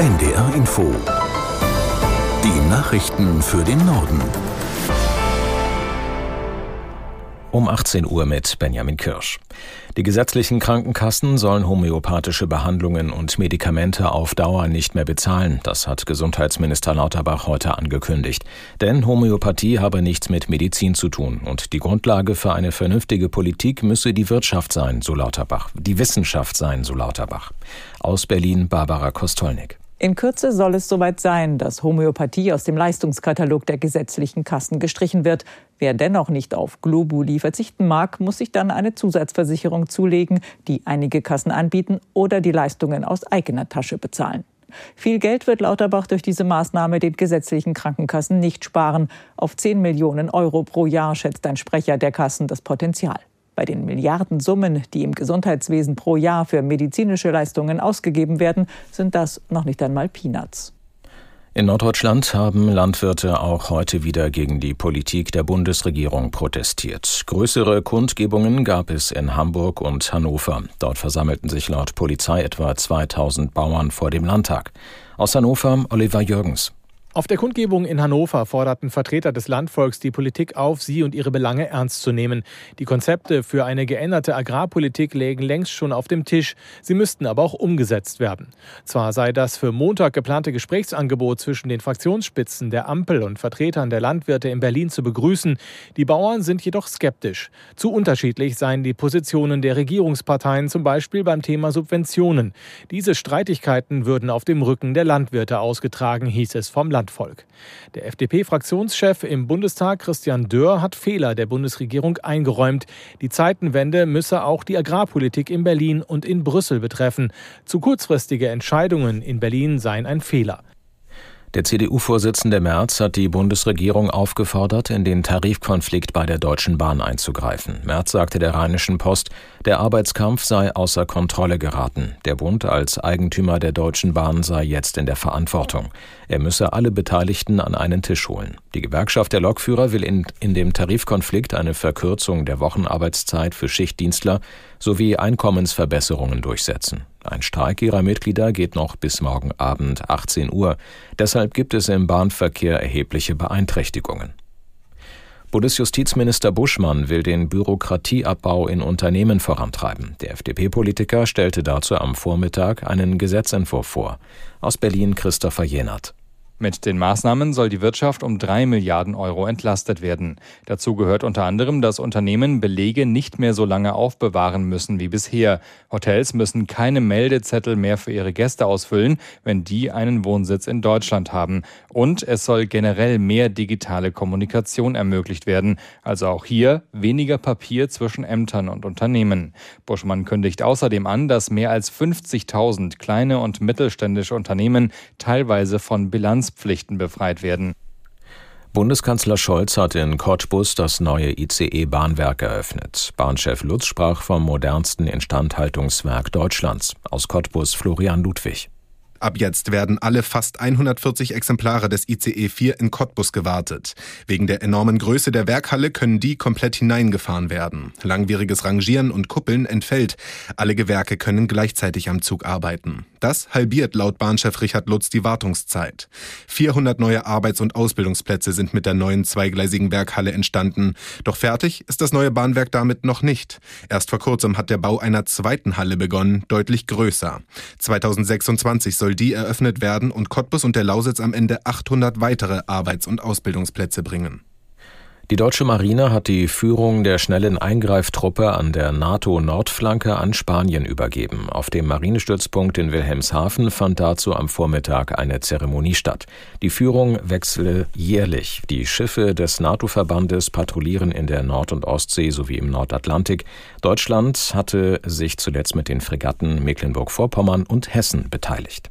NDR Info. Die Nachrichten für den Norden. Um 18 Uhr mit Benjamin Kirsch. Die gesetzlichen Krankenkassen sollen homöopathische Behandlungen und Medikamente auf Dauer nicht mehr bezahlen. Das hat Gesundheitsminister Lauterbach heute angekündigt. Denn Homöopathie habe nichts mit Medizin zu tun. Und die Grundlage für eine vernünftige Politik müsse die Wirtschaft sein, so Lauterbach. Die Wissenschaft sein, so Lauterbach. Aus Berlin Barbara Kostolnik. In Kürze soll es soweit sein, dass Homöopathie aus dem Leistungskatalog der gesetzlichen Kassen gestrichen wird. Wer dennoch nicht auf Globuli verzichten mag, muss sich dann eine Zusatzversicherung zulegen, die einige Kassen anbieten oder die Leistungen aus eigener Tasche bezahlen. Viel Geld wird Lauterbach durch diese Maßnahme den gesetzlichen Krankenkassen nicht sparen. Auf 10 Millionen Euro pro Jahr schätzt ein Sprecher der Kassen das Potenzial. Bei den Milliardensummen, die im Gesundheitswesen pro Jahr für medizinische Leistungen ausgegeben werden, sind das noch nicht einmal Peanuts. In Norddeutschland haben Landwirte auch heute wieder gegen die Politik der Bundesregierung protestiert. Größere Kundgebungen gab es in Hamburg und Hannover. Dort versammelten sich laut Polizei etwa 2000 Bauern vor dem Landtag. Aus Hannover Oliver Jürgens. Auf der Kundgebung in Hannover forderten Vertreter des Landvolks die Politik auf, sie und ihre Belange ernst zu nehmen. Die Konzepte für eine geänderte Agrarpolitik lägen längst schon auf dem Tisch. Sie müssten aber auch umgesetzt werden. Zwar sei das für Montag geplante Gesprächsangebot zwischen den Fraktionsspitzen der Ampel und Vertretern der Landwirte in Berlin zu begrüßen. Die Bauern sind jedoch skeptisch. Zu unterschiedlich seien die Positionen der Regierungsparteien, zum Beispiel beim Thema Subventionen. Diese Streitigkeiten würden auf dem Rücken der Landwirte ausgetragen, hieß es vom Land. Landvolk. Der FDP-Fraktionschef im Bundestag Christian Dörr hat Fehler der Bundesregierung eingeräumt. Die Zeitenwende müsse auch die Agrarpolitik in Berlin und in Brüssel betreffen. Zu kurzfristige Entscheidungen in Berlin seien ein Fehler. Der CDU-Vorsitzende Merz hat die Bundesregierung aufgefordert, in den Tarifkonflikt bei der Deutschen Bahn einzugreifen. Merz sagte der Rheinischen Post, der Arbeitskampf sei außer Kontrolle geraten. Der Bund als Eigentümer der Deutschen Bahn sei jetzt in der Verantwortung. Er müsse alle Beteiligten an einen Tisch holen. Die Gewerkschaft der Lokführer will in, in dem Tarifkonflikt eine Verkürzung der Wochenarbeitszeit für Schichtdienstler sowie Einkommensverbesserungen durchsetzen. Ein Streik ihrer Mitglieder geht noch bis morgen Abend 18 Uhr. Deshalb gibt es im Bahnverkehr erhebliche Beeinträchtigungen. Bundesjustizminister Buschmann will den Bürokratieabbau in Unternehmen vorantreiben. Der FDP-Politiker stellte dazu am Vormittag einen Gesetzentwurf vor. Aus Berlin Christopher Jenert. Mit den Maßnahmen soll die Wirtschaft um drei Milliarden Euro entlastet werden. Dazu gehört unter anderem, dass Unternehmen Belege nicht mehr so lange aufbewahren müssen wie bisher. Hotels müssen keine Meldezettel mehr für ihre Gäste ausfüllen, wenn die einen Wohnsitz in Deutschland haben. Und es soll generell mehr digitale Kommunikation ermöglicht werden. Also auch hier weniger Papier zwischen Ämtern und Unternehmen. Buschmann kündigt außerdem an, dass mehr als 50.000 kleine und mittelständische Unternehmen teilweise von Bilanz Dienstpflichten befreit werden. Bundeskanzler Scholz hat in Cottbus das neue ICE-Bahnwerk eröffnet. Bahnchef Lutz sprach vom modernsten Instandhaltungswerk Deutschlands. Aus Cottbus Florian Ludwig. Ab jetzt werden alle fast 140 Exemplare des ICE 4 in Cottbus gewartet. Wegen der enormen Größe der Werkhalle können die komplett hineingefahren werden. Langwieriges Rangieren und Kuppeln entfällt. Alle Gewerke können gleichzeitig am Zug arbeiten. Das halbiert laut Bahnchef Richard Lutz die Wartungszeit. 400 neue Arbeits- und Ausbildungsplätze sind mit der neuen zweigleisigen Werkhalle entstanden. Doch fertig ist das neue Bahnwerk damit noch nicht. Erst vor kurzem hat der Bau einer zweiten Halle begonnen, deutlich größer. 2026 soll die eröffnet werden und Cottbus und der Lausitz am Ende 800 weitere Arbeits- und Ausbildungsplätze bringen. Die deutsche Marine hat die Führung der schnellen Eingreiftruppe an der NATO-Nordflanke an Spanien übergeben. Auf dem Marinestützpunkt in Wilhelmshaven fand dazu am Vormittag eine Zeremonie statt. Die Führung wechsle jährlich. Die Schiffe des NATO-Verbandes patrouillieren in der Nord- und Ostsee sowie im Nordatlantik. Deutschland hatte sich zuletzt mit den Fregatten Mecklenburg-Vorpommern und Hessen beteiligt.